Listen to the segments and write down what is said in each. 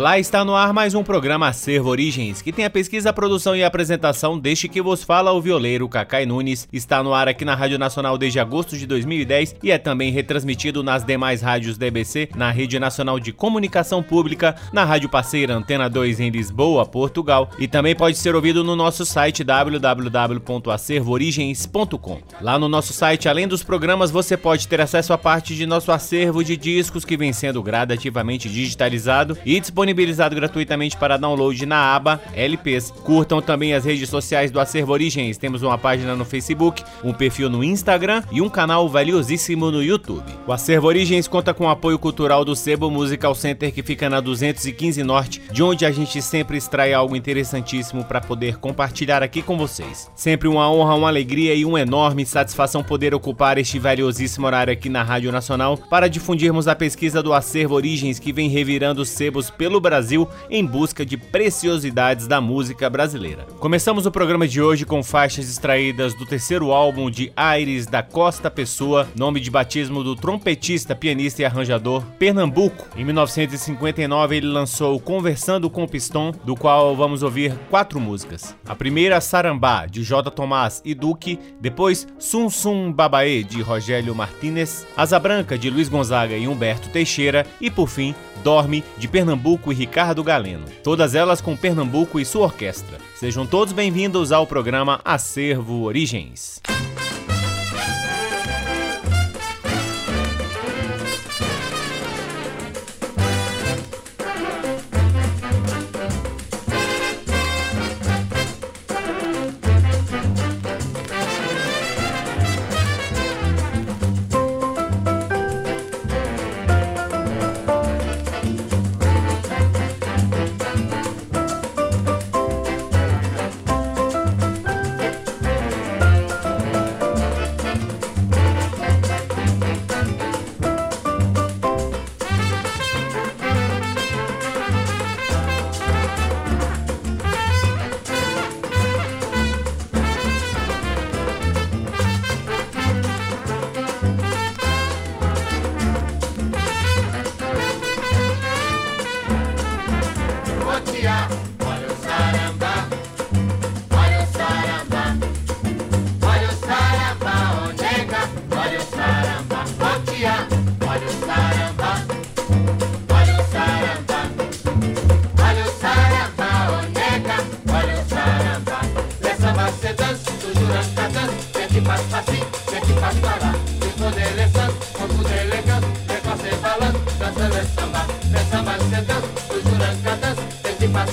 Olá, está no ar mais um programa Acervo Origens, que tem a pesquisa, a produção e a apresentação deste que vos fala o violeiro Cacai Nunes. Está no ar aqui na Rádio Nacional desde agosto de 2010 e é também retransmitido nas demais rádios DBC, na Rede Nacional de Comunicação Pública, na Rádio Parceira Antena 2 em Lisboa, Portugal e também pode ser ouvido no nosso site www.acervoorigens.com. Lá no nosso site, além dos programas, você pode ter acesso a parte de nosso acervo de discos que vem sendo gradativamente digitalizado e disponibilizado disponibilizado gratuitamente para download na aba LPs. Curtam também as redes sociais do Acervo Origens. Temos uma página no Facebook, um perfil no Instagram e um canal valiosíssimo no YouTube. O Acervo Origens conta com o apoio cultural do Sebo Musical Center, que fica na 215 Norte, de onde a gente sempre extrai algo interessantíssimo para poder compartilhar aqui com vocês. Sempre uma honra, uma alegria e uma enorme satisfação poder ocupar este valiosíssimo horário aqui na Rádio Nacional para difundirmos a pesquisa do Acervo Origens que vem revirando sebos pelo Brasil em busca de preciosidades da música brasileira. Começamos o programa de hoje com faixas extraídas do terceiro álbum de Aires da Costa Pessoa, nome de batismo do trompetista, pianista e arranjador Pernambuco. Em 1959 ele lançou Conversando com o Pistão, do qual vamos ouvir quatro músicas. A primeira Sarambá de J. Tomás e Duque, depois Sum Sum Babaê de Rogério Martinez, Asa Branca de Luiz Gonzaga e Humberto Teixeira e por fim Dorme de Pernambuco e Ricardo Galeno, todas elas com Pernambuco e sua orquestra. Sejam todos bem-vindos ao programa Acervo Origens.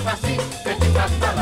facile, que tu passes par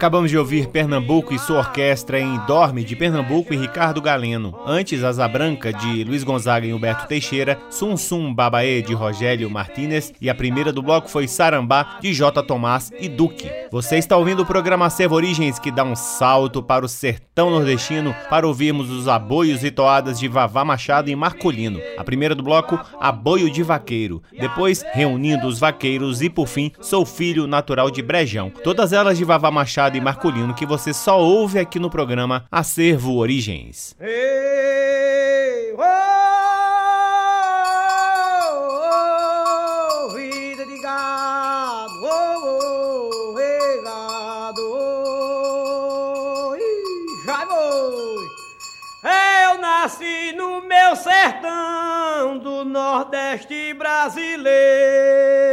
Acabamos de ouvir Pernambuco e sua orquestra em Dorme de Pernambuco e Ricardo Galeno. Antes, Asa Branca de Luiz Gonzaga e Humberto Teixeira, Sum Sum Babaê de Rogério Martínez e a primeira do bloco foi Sarambá de J. Tomás e Duque. Você está ouvindo o programa Servo Origens que dá um salto para o sertão nordestino para ouvirmos os aboios e toadas de Vavá Machado e Marcolino. A primeira do bloco, Aboio de Vaqueiro. Depois, Reunindo os Vaqueiros e por fim, Sou Filho Natural de Brejão. Todas elas de Vavá Machado Dourado e marculino que você só ouve aqui no programa Acervo Origens. Ei, oh, oh, vida de gado, oh, oh, ei, gado, oh, já foi. Eu nasci no meu sertão do Nordeste brasileiro.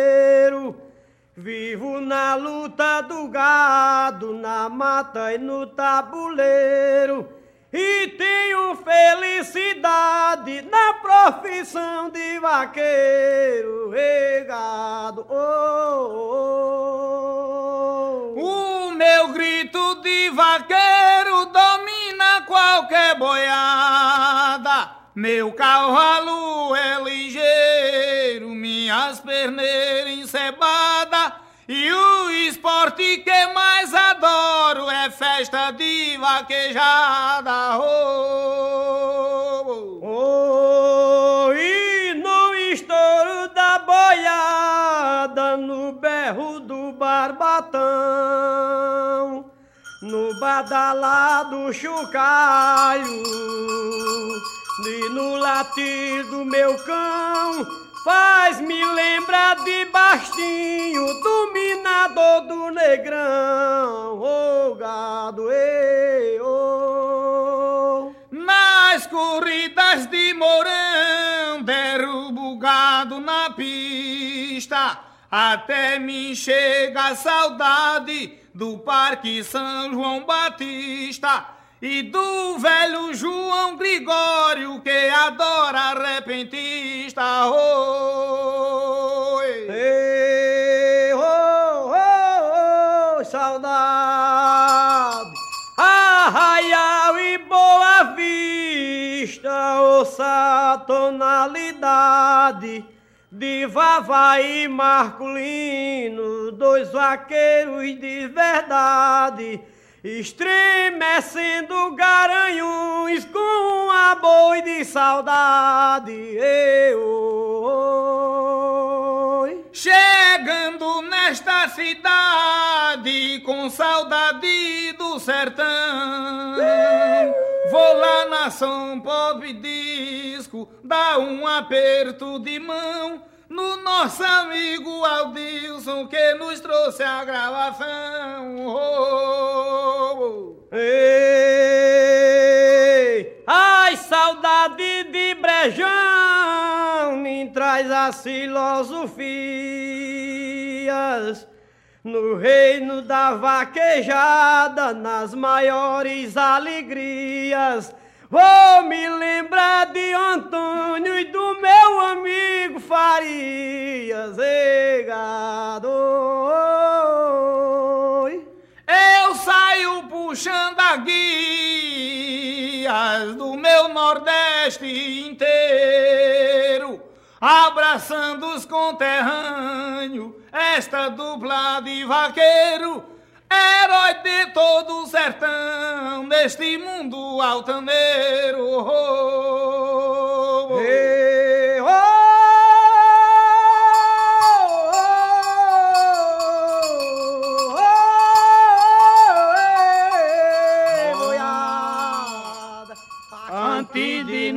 Vivo na luta do gado, na mata e no tabuleiro. E tenho felicidade na profissão de vaqueiro, regado. Oh, oh, oh. O meu grito de vaqueiro domina qualquer boiada. Meu cavalo é ligeiro, minhas perneiras encebadas. E o esporte que mais adoro é festa de vaquejada. Oh, oh, oh, e no estouro da boiada, no berro do barbatão, no badalado chocalho e no latir do meu cão faz-me lembrar de Bastinho, dominador do negrão, ô oh, gado, ei, oh. Nas corridas de Mourão, derrubo gado na pista, até me chega a saudade do Parque São João Batista e do velho João Gregório que adora repentista. Oh, ei, oh, oh, oh, saudade, arraial e boa vista, ouça tonalidade de Vavá e Marculino, dois vaqueiros de verdade estremecendo garanhões com a boi de saudade. Eu, Chegando nesta cidade com saudade do sertão, vou lá na São Pobre Disco, dar um aperto de mão no nosso amigo Aldilson que nos trouxe a gravação. Oh, oh. Ei, ai, saudade de Brejão, me traz as filosofias. No reino da vaquejada, nas maiores alegrias Vou me lembrar de Antônio e do meu amigo Farias, Egado. Eu saio puxando a guias do meu Nordeste inteiro, abraçando os conterrâneos, esta dupla de vaqueiro herói de todo o sertão, neste mundo altaneiro. Oh, oh, hey, oh,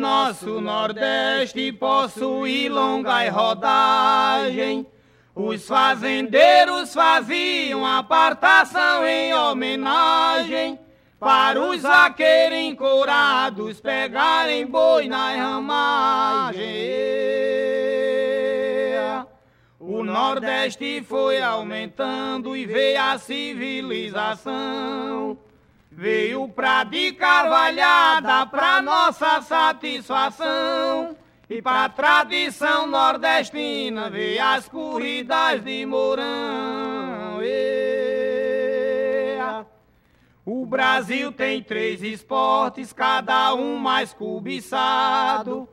nosso Nordeste possuir longa rodagem os fazendeiros faziam apartação em homenagem para os vaqueiros encorados pegarem boi na ramagem. O Nordeste foi aumentando e veio a civilização. Veio pra de carvalhada pra nossa satisfação. E para a tradição nordestina, vê as corridas de Mourão. O Brasil tem três esportes, cada um mais cobiçado.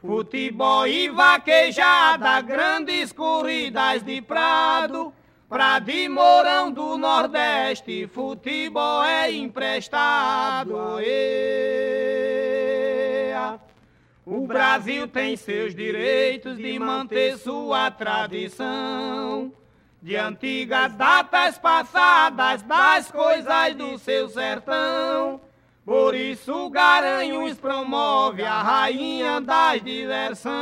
Futebol e vaquejada, grandes corridas de prado. Pra de Mourão do Nordeste, futebol é emprestado. O Brasil tem seus direitos de manter sua tradição. De antigas datas passadas, das coisas do seu sertão. Por isso Garanhuns promove a rainha das diversões.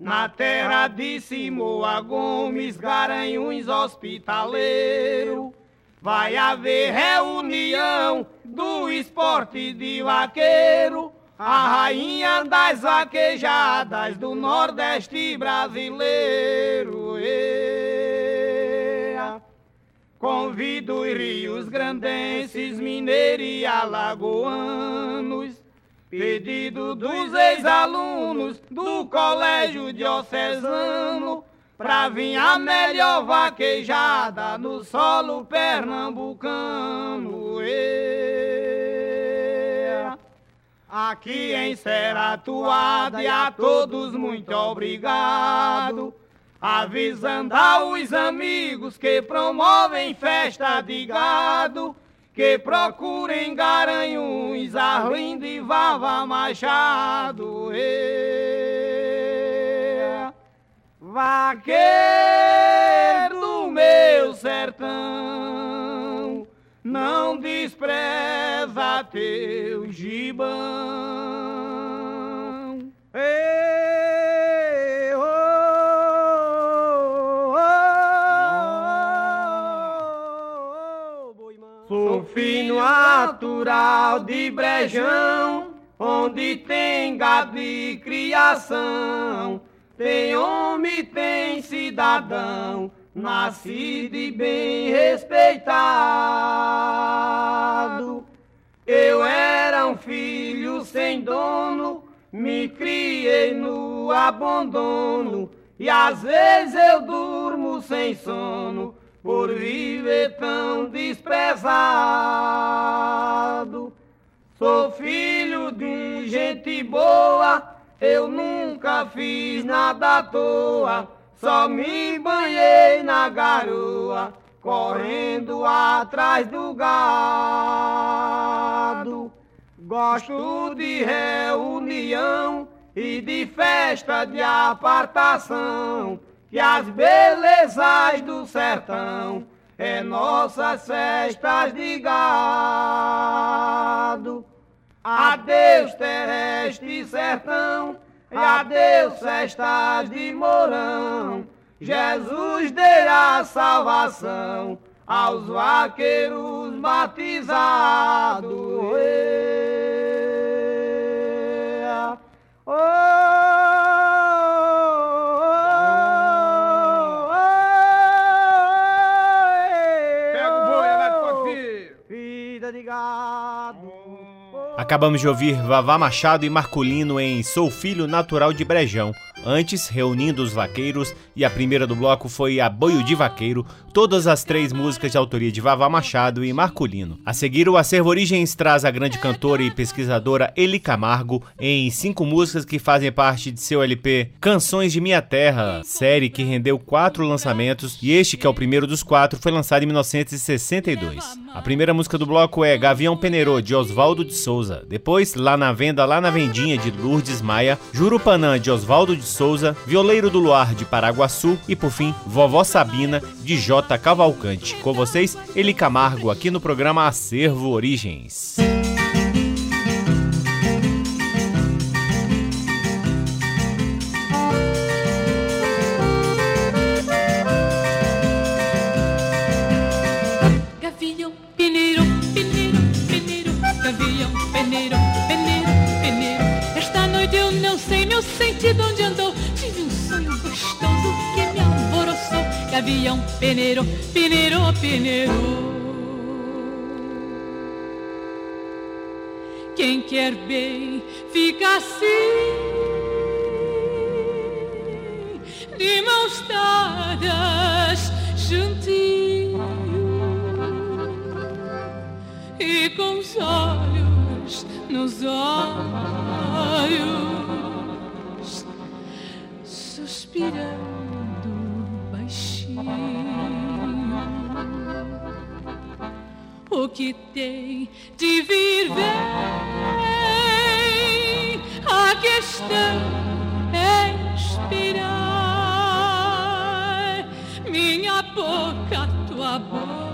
Na terra de Simoa Gomes, Garanhuns hospitaleiro. Vai haver reunião do esporte de vaqueiro. a rainha das vaquejadas do Nordeste brasileiro. Convido os rios grandenses, mineiros e alagoanos, pedido dos ex-alunos do Colégio Diocesano, pra vir a melhor vaquejada no solo pernambucano. Aqui em Seratuada e a todos muito obrigado. Avisando aos amigos que promovem festa de gado, que procurem Garanhuns, Arlindo e Vava Machado. Vaqueiro do meu sertão não despreza teu gibão. Ei, oh, oh, oh, Sou filho natural de Brejão, onde tem gado de criação, tem homem, tem cidadão nascido e bem respeitado. Eu era um filho sem dono, me criei no abandono, e às vezes eu durmo sem sono, por viver tão desprezado. Sou filho de gente boa, eu nunca fiz nada à toa. Só me banhei na garoa, correndo atrás do gado. Gosto de reunião e de festa de apartação, que as belezas do sertão é nossas festas de gado. Adeus terrestre sertão adeus festas de Mourão. Jesus terá salvação aos vaqueiros batizados. Acabamos de ouvir Vavá Machado e Marculino em Sou Filho Natural de Brejão. Antes, reunindo os vaqueiros, e a primeira do bloco foi A Boio de Vaqueiro, todas as três músicas de autoria de Vavá Machado e Marculino. A seguir, o Acervo Origens traz a grande cantora e pesquisadora Eli Camargo em cinco músicas que fazem parte de seu LP Canções de Minha Terra, série que rendeu quatro lançamentos, e este, que é o primeiro dos quatro, foi lançado em 1962. A primeira música do bloco é Gavião Peneirô, de Oswaldo de Souza. Depois, Lá na Venda, Lá na Vendinha, de Lourdes Maia. Jurupanã, de Oswaldo de Souza. Violeiro do Luar, de Paraguaçu. E, por fim, Vovó Sabina, de J. Cavalcante. Com vocês, Eli Camargo, aqui no programa Acervo Origens. Gavião, peneiro, peneiro, peneiro. Quem quer bem fica assim, de mãos dadas, juntinho e com os olhos nos olhos, suspirando. O que tem de vir vem, a questão é inspirar minha boca, tua boca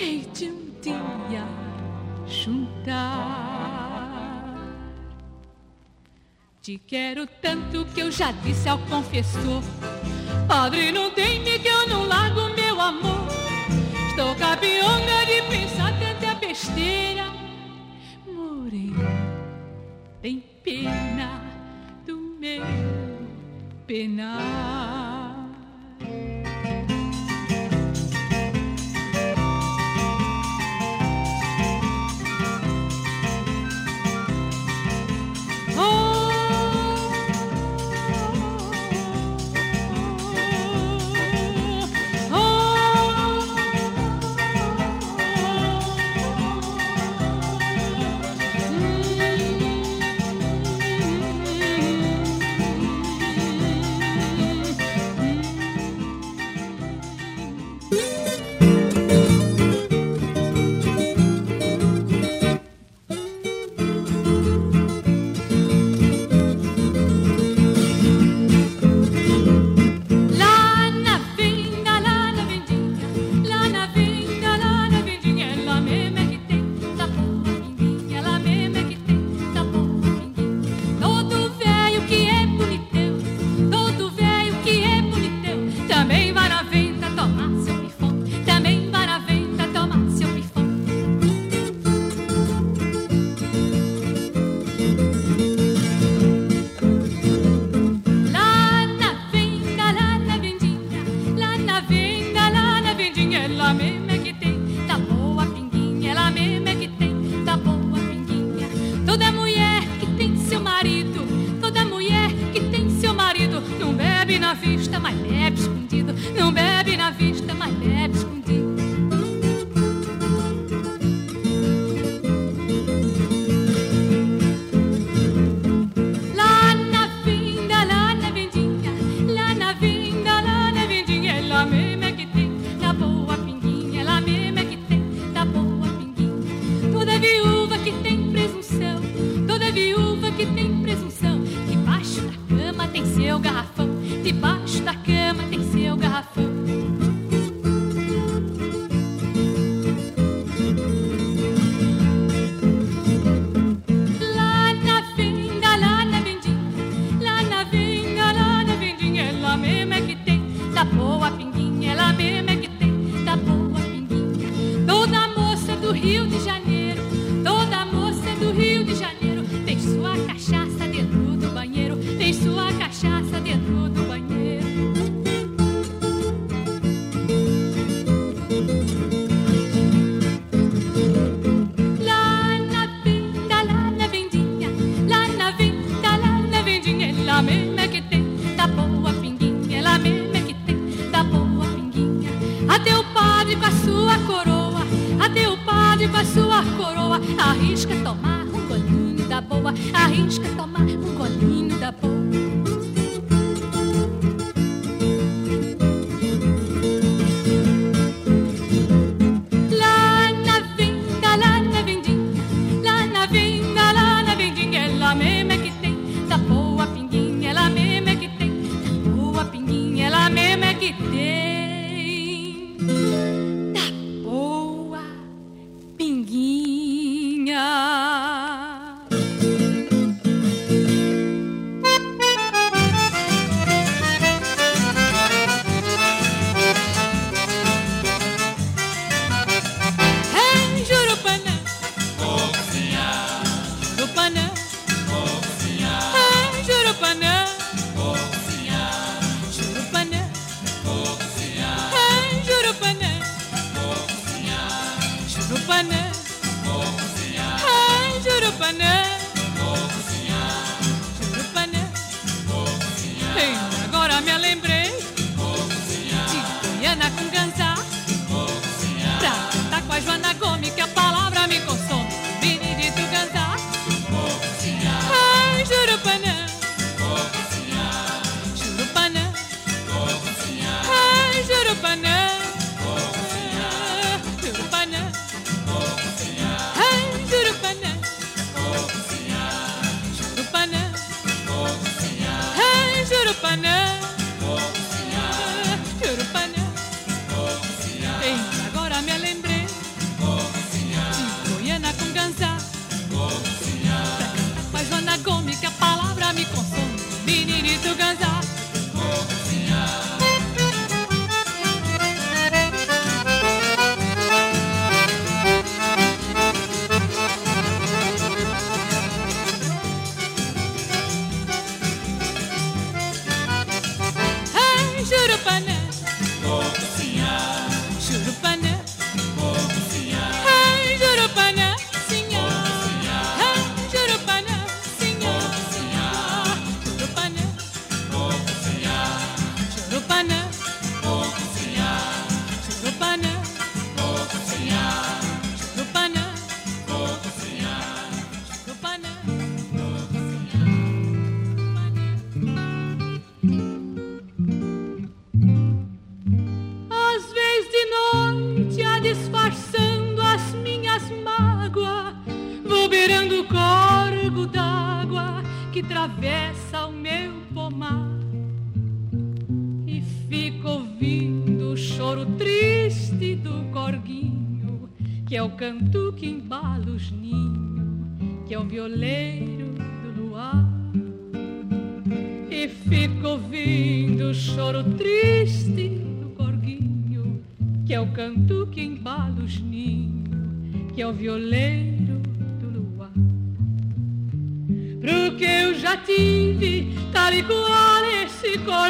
hei de um dia juntar. Te quero tanto que eu já disse ao confessor. Padre, não teme que eu não largo meu amor. Estou capionga de pensar tanta besteira. Morena, tem pena do meu penar. arrisca, toma panela.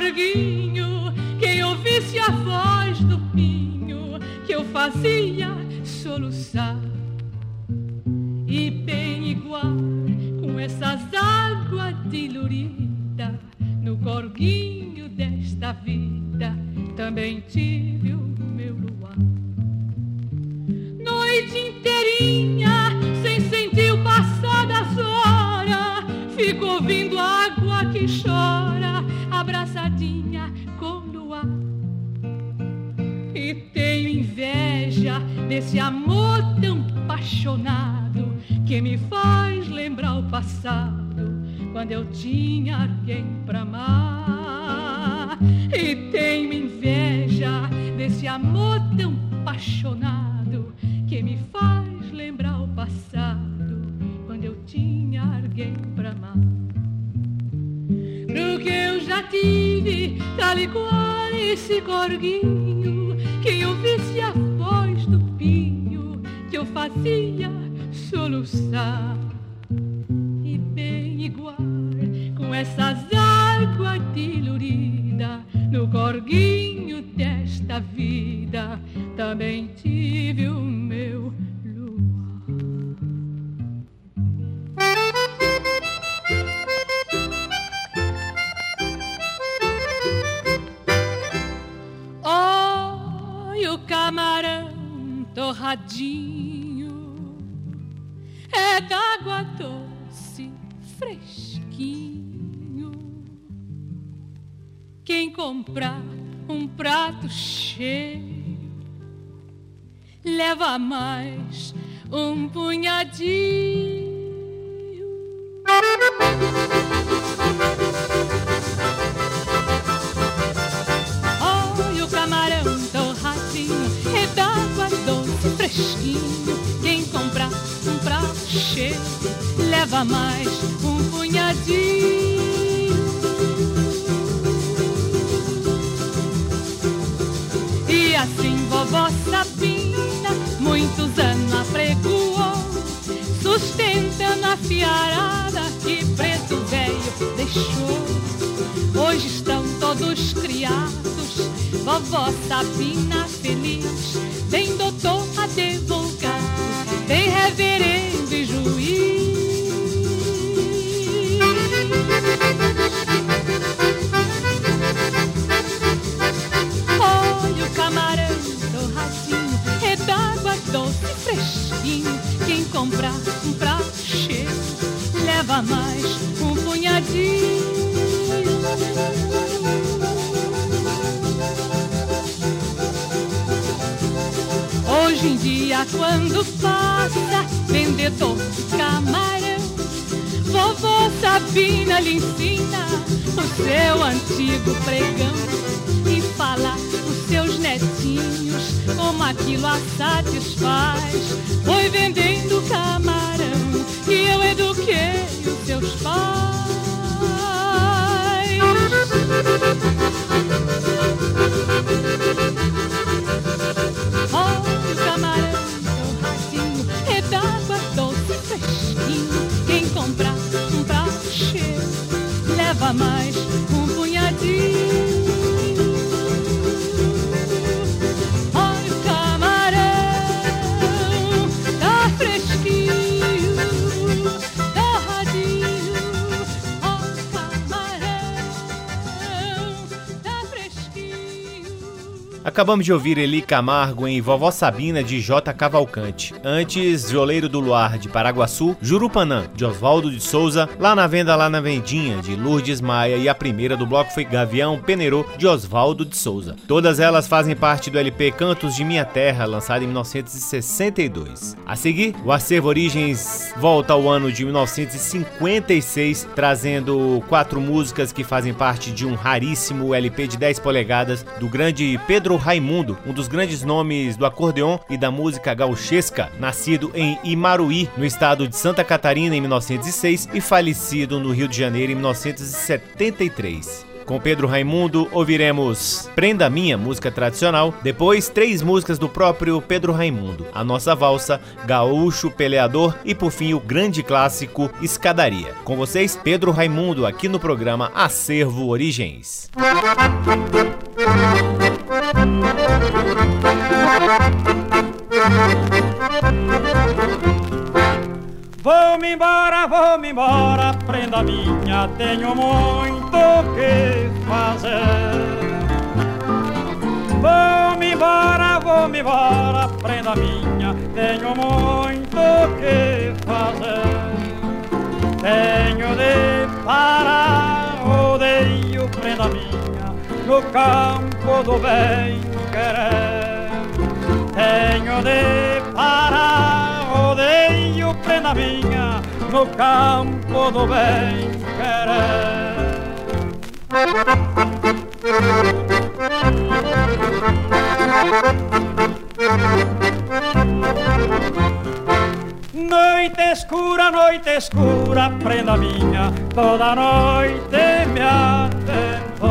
Corguinho. Quem ouvisse a voz do pinho que eu fazia soluçar. E bem igual com essas águas diluridas no corguinho desta vida, também tive o meu luar. Noite inteirinha sem sentir o passar das horas Fico ouvindo água que chora, abraçadinha com luar. E tenho inveja desse amor tão apaixonado que me faz lembrar o passado, quando eu tinha alguém pra amar. E tenho inveja desse amor tão apaixonado que me faz lembrar o passado tinha alguém Porque eu já tive tal e qual esse corguinho que eu visse a voz do pinho que eu fazia soluçar. E bem igual com essas águas diluridas no corguinho desta vida também tive o meu camarão torradinho é d'água doce, fresquinho. Quem comprar um prato cheio leva mais um punhadinho. Cheio leva mais um punhadinho. E assim vovó Sabina muitos anos apregoou, sustentando a fiarada que preto velho deixou. Hoje estão todos criados, vovó Sabina feliz, bem doutor advogado, bem reverendo leva mais um punhadinho. Hoje em dia, quando passa vendedor de camarão, vovó Sabina lhe ensina o seu antigo pregão e fala os seus netinhos como aquilo a satisfaz. Foi vendendo camarão que eu eduquei os seus pais. Acabamos de ouvir Eli Camargo em Vovó Sabina de J. Cavalcante. Antes, Violeiro do Luar de Paraguaçu, Jurupanã de Oswaldo de Souza, Lá na Venda, Lá na Vendinha de Lourdes Maia e a primeira do bloco foi Gavião Penerô de Oswaldo de Souza. Todas elas fazem parte do LP Cantos de Minha Terra, lançado em 1962. A seguir, o acervo Origens volta ao ano de 1956, trazendo quatro músicas que fazem parte de um raríssimo LP de 10 polegadas do grande Pedro Raimundo, um dos grandes nomes do acordeon e da música gauchesca, nascido em Imaruí, no estado de Santa Catarina em 1906 e falecido no Rio de Janeiro em 1973. Com Pedro Raimundo, ouviremos Prenda Minha, música tradicional. Depois, três músicas do próprio Pedro Raimundo: A Nossa Valsa, Gaúcho Peleador e, por fim, o grande clássico Escadaria. Com vocês, Pedro Raimundo, aqui no programa Acervo Origens. Vou-me embora, vou-me embora, prenda minha, tenho muito que fazer. Vou-me embora, vou-me embora, prenda minha, tenho muito que fazer. Tenho de parar, odeio, prenda minha, no campo do bem querer. Tenho de parar, prenda minha, no campo do bem querer. Noite escura, noite escura, prenda minha, toda noite me atentou.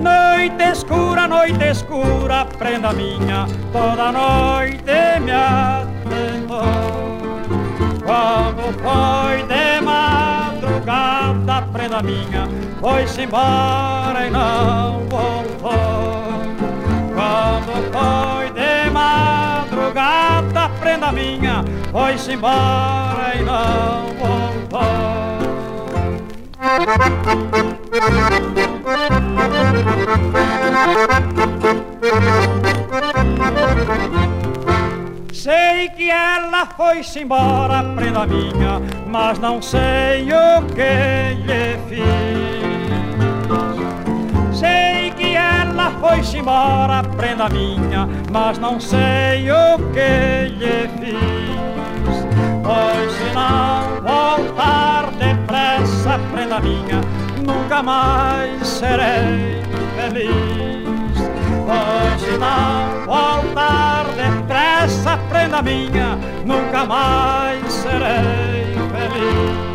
Noite escura, noite escura, prenda minha, toda noite me atentou. Quando foi de madrugada, prenda minha, foi-se embora e não voltou. Quando foi de madrugada, prenda minha, foi-se embora e não voltou. Sei que ela foi-se embora, prenda minha, mas não sei o que lhe fiz. Sei que ela foi-se embora, prenda minha, mas não sei o que lhe fiz. Pois se não voltar depressa, prenda minha, nunca mais serei feliz. Pois se não voltar pra essa prenda minha nunca mais serei feliz.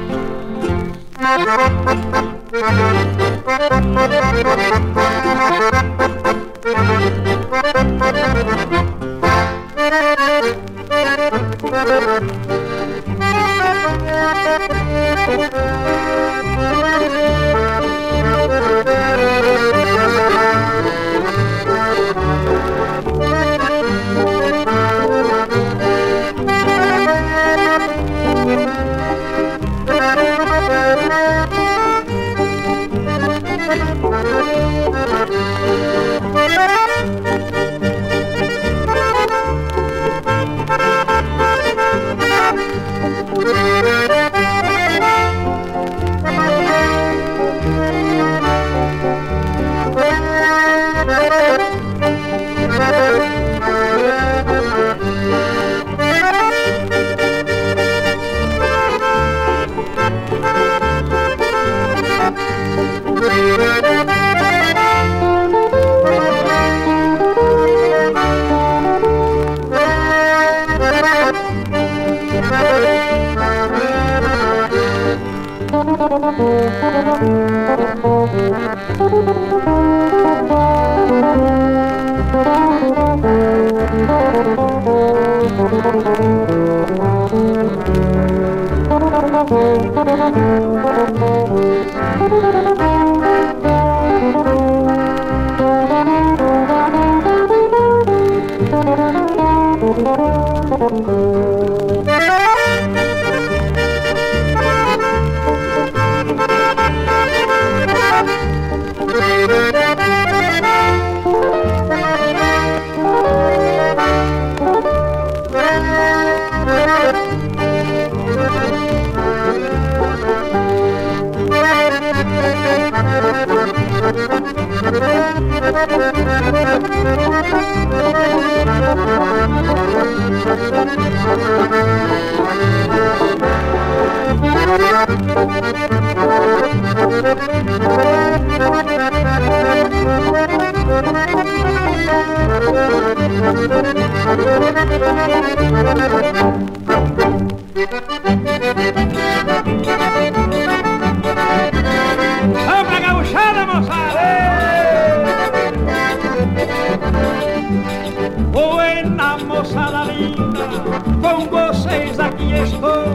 Com vocês aqui estou.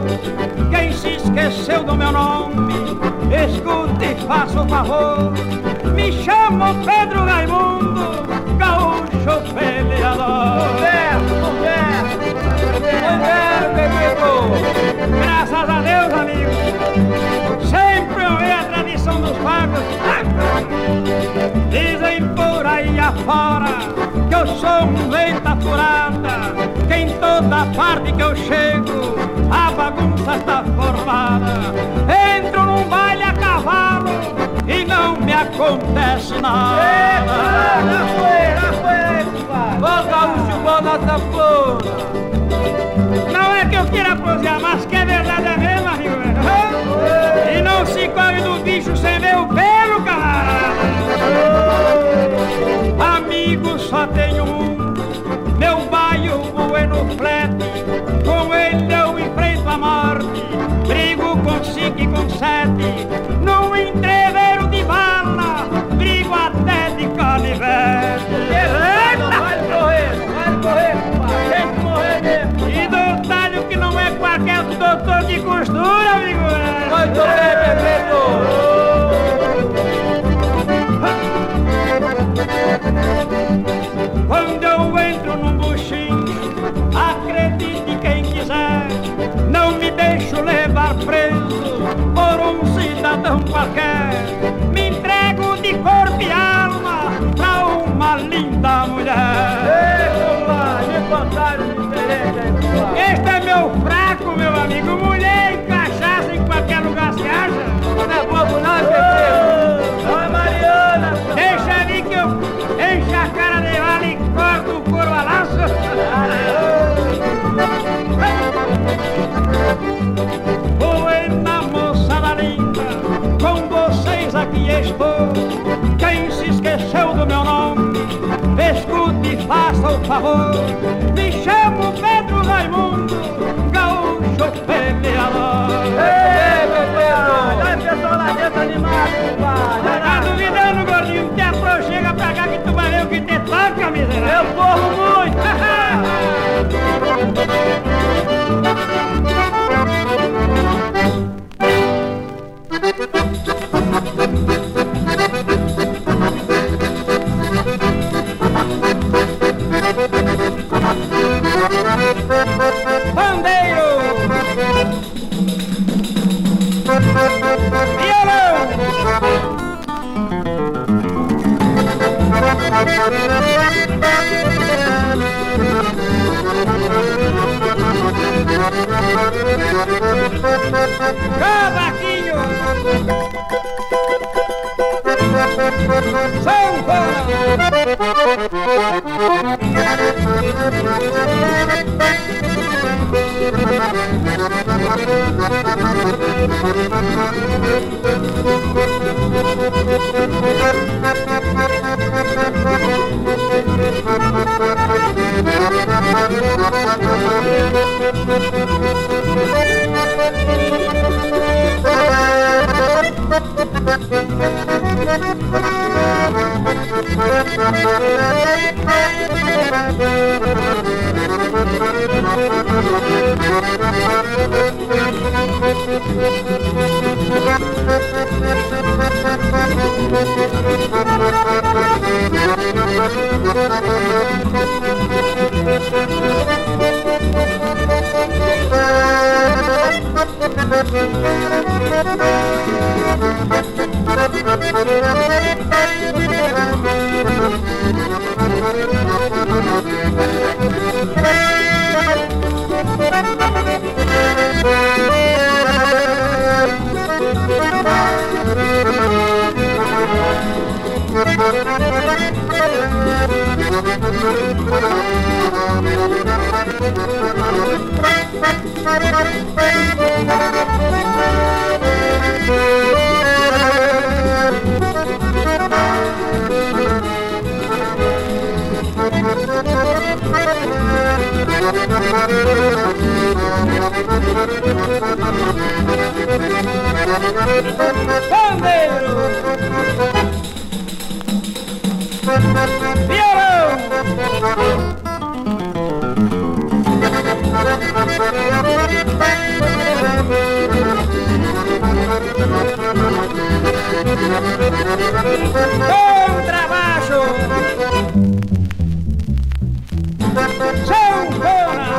Quem se esqueceu do meu nome, escute e faça o favor. Me chamo Pedro Raimundo, gaúcho peleador. Querido. Graças a Deus, amigo. Sempre honrei a tradição dos pagos. Dizem por aí afora que eu sou um leita furada. Que em toda parte que eu chego a bagunça está formada. Acontece nada. Foi, já foi, Ô gaúcho bom da sanfona. Não é que eu queira prosear, mas que é verdade é mesmo, amigo. E não se corre do bicho sem ver o pelo, camarada. Amigo, só tenho um, meu baio bueno flete. Com ele eu enfrento a morte, brigo com cinco e com sete. Num entreveiro Muito bem, Quando eu entro num buchinho, acredite quem quiser, não me deixo levar preso por um cidadão qualquer. Me entrego de corpo e alma pra uma linda mulher. Este é meu fraco, meu amigo. Mulher qualquer lugar se acha. Não é bobo, não, Pepe. Oi, Mariana. Deixa ali que eu encho a cara de vale e corto o couro a laço. Buena moçada linda, com vocês aqui estou. Quem se esqueceu do meu nome, escute e faça o favor. Me chamo Pedro Raimundo, gaúcho peleador. Ei, Pedro! Dá pessoal lá dentro animado, compadre. Tá duvidando, gordinho? Te aproxega pra cá que tu vai ver o que te toca, miserável. Eu corro muito! Bandero! Pandeiro! Violão! Contrabaixo! Sanfona!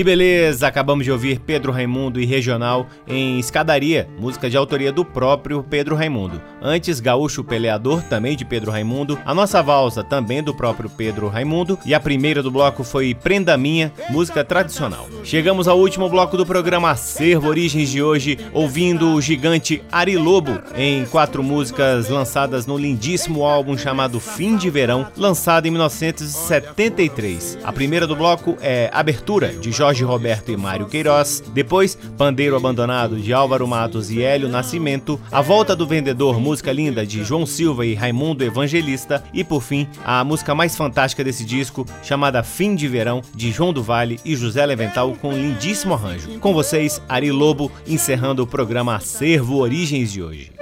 Que beleza! Acabamos de ouvir Pedro Raimundo e Regional em Escadaria, música de autoria do próprio Pedro Raimundo. Antes, Gaúcho Peleador, também de Pedro Raimundo. A nossa valsa, também do próprio Pedro Raimundo. E a primeira do bloco foi Prenda Minha, música tradicional. Chegamos ao último bloco do programa Acervo Origens de hoje, ouvindo o gigante Ari Lobo em quatro músicas lançadas no lindíssimo álbum chamado Fim de Verão, lançado em 1973. A primeira do bloco é Abertura, de Jorge Roberto e Mário Queiroz, depois Pandeiro Abandonado de Álvaro Matos e Hélio Nascimento, A Volta do Vendedor, música linda de João Silva e Raimundo Evangelista e por fim a música mais fantástica desse disco, chamada Fim de Verão, de João do Vale e José Levental com um lindíssimo arranjo. Com vocês, Ari Lobo, encerrando o programa Acervo Origens de hoje.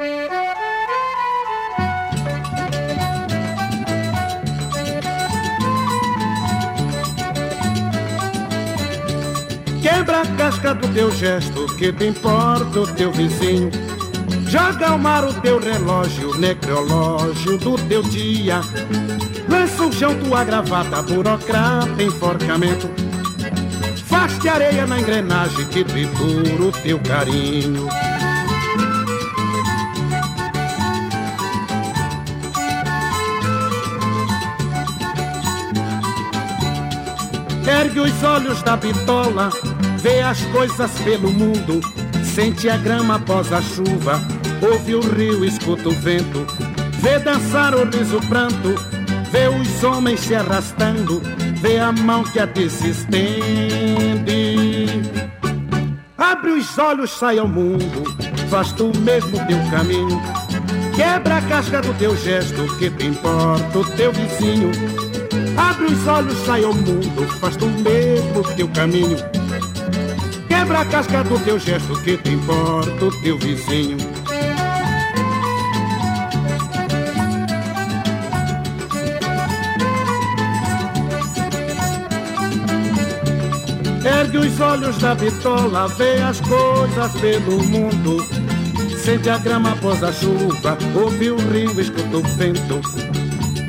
Quebra a casca do teu gesto, que te importa o teu vizinho. Joga ao mar o teu relógio, necrológio do teu dia. Lança o chão tua gravata, burocrata, enforcamento. Faz-te areia na engrenagem que tritura o teu carinho. Ergue os olhos da bitola, vê as coisas pelo mundo, sente a grama após a chuva, ouve o rio, escuta o vento, vê dançar o riso pranto, vê os homens se arrastando, vê a mão que a ti se estende. Abre os olhos, sai ao mundo, faz tu mesmo teu caminho, quebra a casca do teu gesto, que te importa o teu vizinho. Abre os olhos, sai ao mundo, faz tu mesmo teu caminho. Quebra a casca do teu gesto, que te importa o teu vizinho. Ergue os olhos da bitola, vê as coisas pelo mundo. Sente a grama após a chuva, ouve o rio, escuta o vento.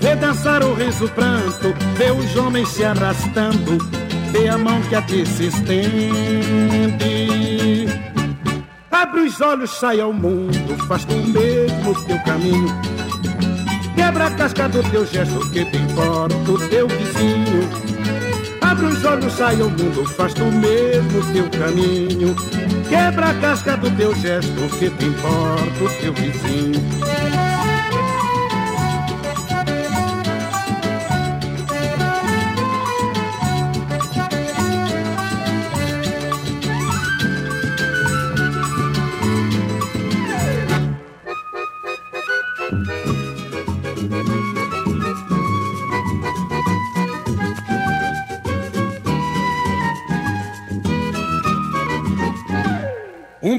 Vê dançar o riso pranto, vê os homens se arrastando, vê a mão que a ti se estende. Abre os olhos, sai ao mundo, faz tu mesmo teu caminho. Quebra a casca do teu gesto, que te importa o teu vizinho. Abre os olhos, sai ao mundo, faz tu mesmo teu caminho. Quebra a casca do teu gesto, que te importa o teu vizinho.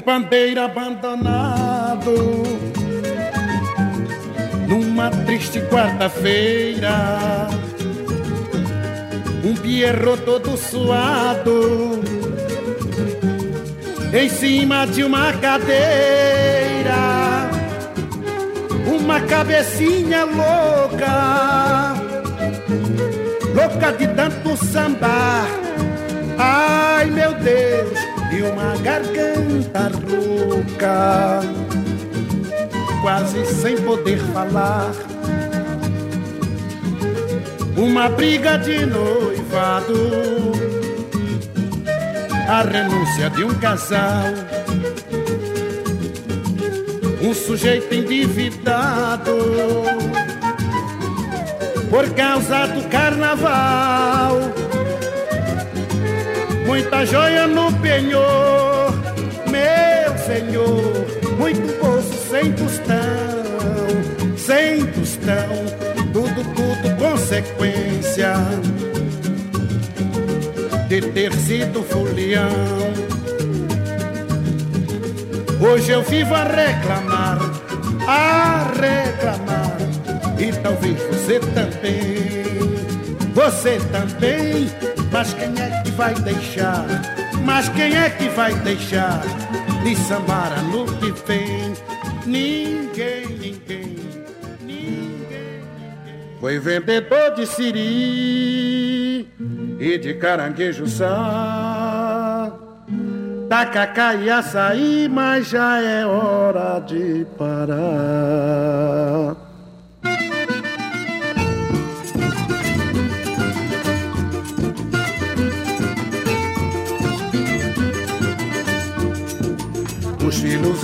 Um pandeiro abandonado Numa triste quarta-feira. Um pierro todo suado Em cima de uma cadeira. Uma cabecinha louca Louca de tanto sambar. Ai meu Deus uma garganta rouca, quase sem poder falar. Uma briga de noivado, a renúncia de um casal. Um sujeito endividado por causa do carnaval. Muita joia no penhor, meu senhor, muito bolso sem tostão, sem tostão, tudo, tudo consequência de ter sido folião. Hoje eu vivo a reclamar, a reclamar, e talvez você também, você também. Mas quem é vai deixar? Mas quem é que vai deixar de sambar no que vem? Ninguém, ninguém, ninguém. Foi vendedor de siri e de caranguejo sá. Tacacá e açaí, mas já é hora de parar.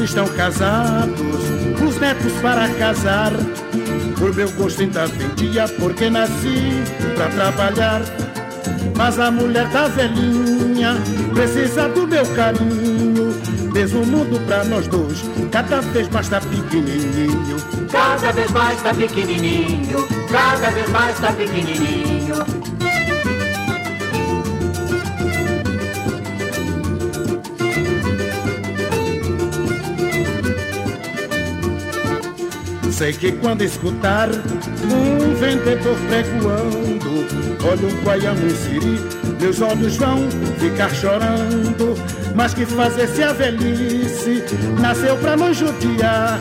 Estão casados, os netos para casar. Por meu gosto ainda vendia, porque nasci pra trabalhar. Mas a mulher tá velhinha, precisa do meu carinho. Mesmo o mundo pra nós dois, cada vez mais tá pequenininho. Cada vez mais tá pequenininho, cada vez mais tá pequenininho. Sei que quando escutar um vendedor pregoando, olha um guaiano, um siri, meus olhos vão ficar chorando. Mas que fazer se a velhice nasceu pra nos judiar?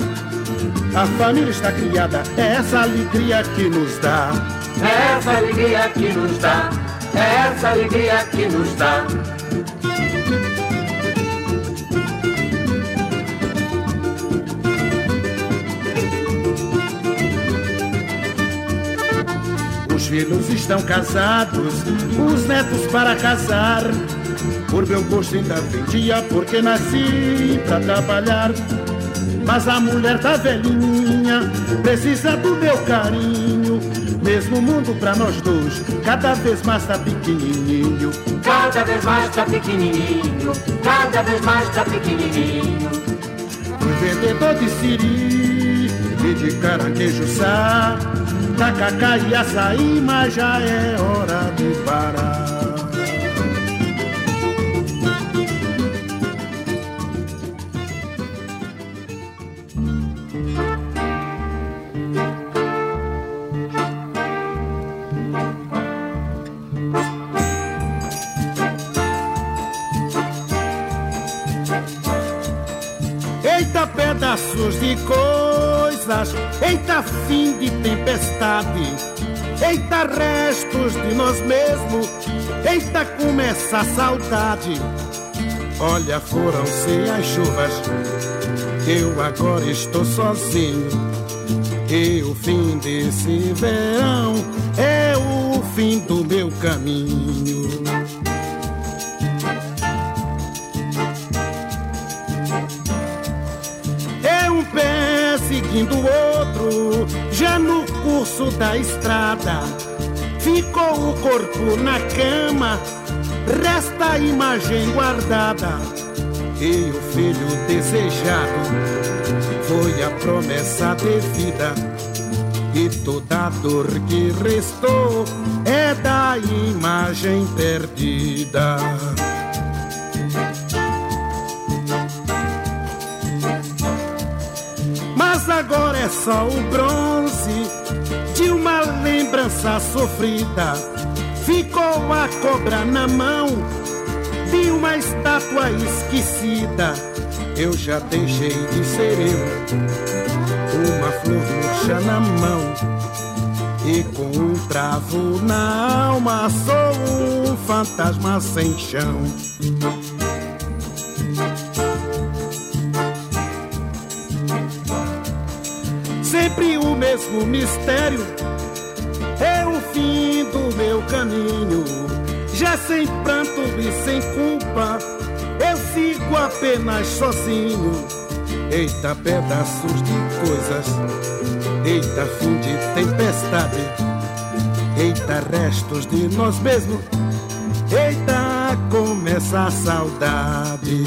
A família está criada, é essa alegria que nos dá. É essa alegria que nos dá, é essa alegria que nos dá. Filhos estão casados, os netos para casar. Por meu gosto ainda vendia, porque nasci pra trabalhar. Mas a mulher tá velhinha, precisa do meu carinho. Mesmo mundo pra nós dois, cada vez mais tá pequenininho. Cada vez mais tá pequenininho, cada vez mais tá pequenininho. Fui vendedor de siri e de caranguejo sá. Tacacá e açaí, mas já é hora de parar. Tempestade, eita, restos de nós mesmos, eita, começa a saudade. Olha, foram-se as chuvas, eu agora estou sozinho. E o fim desse verão é o fim do meu caminho. É um pé seguindo o outro, já no curso da estrada. Ficou o corpo na cama, resta a imagem guardada. E o filho desejado foi a promessa de vida. E toda a dor que restou é da imagem perdida. Mas agora é só o bronze lembrança sofrida. Ficou a cobra na mão de uma estátua esquecida. Eu já deixei de ser eu, uma flor murcha na mão. E com um travo na alma sou um fantasma sem chão. Sempre o mesmo mistério fim do meu caminho. Já sem pranto e sem culpa, sigo apenas sozinho. Eita, pedaços de coisas. Eita, fim de tempestade. Eita, restos de nós mesmos. Eita, começa a saudade.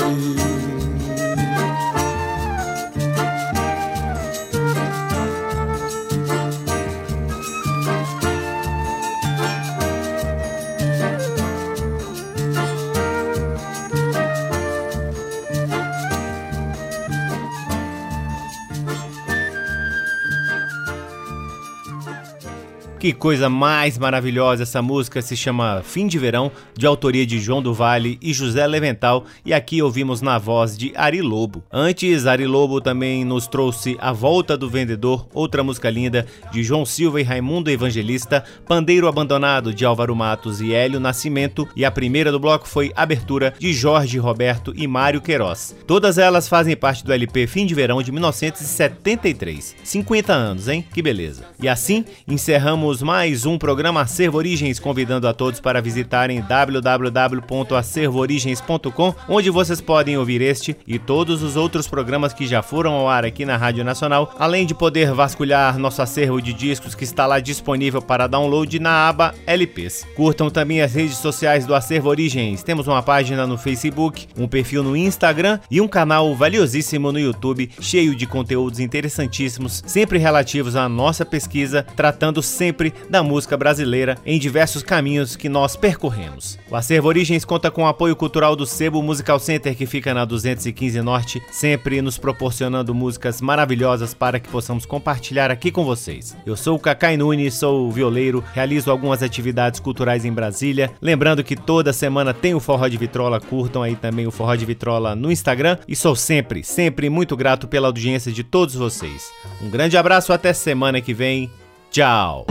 Que coisa mais maravilhosa essa música se chama Fim de Verão, de autoria de João do Vale e José Levental, e aqui ouvimos na voz de Ari Lobo. Antes, Ari Lobo também nos trouxe A Volta do Vendedor, outra música linda de João Silva e Raimundo Evangelista, Pandeiro Abandonado de Álvaro Matos e Hélio Nascimento, e a primeira do bloco foi Abertura de Jorge Roberto e Mário Queiroz. Todas elas fazem parte do LP Fim de Verão de 1973. 50 anos, hein? Que beleza. E assim encerramos Mais um programa Acervo Origens, convidando a todos para visitarem www.acervoorigens.com, onde vocês podem ouvir este e todos os outros programas que já foram ao ar aqui na Rádio Nacional, além de poder vasculhar nosso acervo de discos que está lá disponível para download na aba LPs. Curtam também as redes sociais do Acervo Origens. Temos uma página no Facebook, um perfil no Instagram e um canal valiosíssimo no YouTube, cheio de conteúdos interessantíssimos, sempre relativos à nossa pesquisa, tratando sempre da música brasileira em diversos caminhos que nós percorremos. O Acervo Origens conta com o apoio cultural do Sebo Musical Center, que fica na 215 Norte, sempre nos proporcionando músicas maravilhosas para que possamos compartilhar aqui com vocês. Eu sou o Cacai Nunes, sou violeiro, realizo algumas atividades culturais em Brasília. Lembrando que toda semana tem o Forró de Vitrola, curtam aí também o Forró de Vitrola no Instagram. E sou sempre, sempre muito grato pela audiência de todos vocês. Um grande abraço, até semana que vem. Tchau!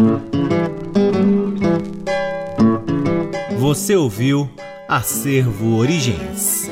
Você ouviu Acervo Origens.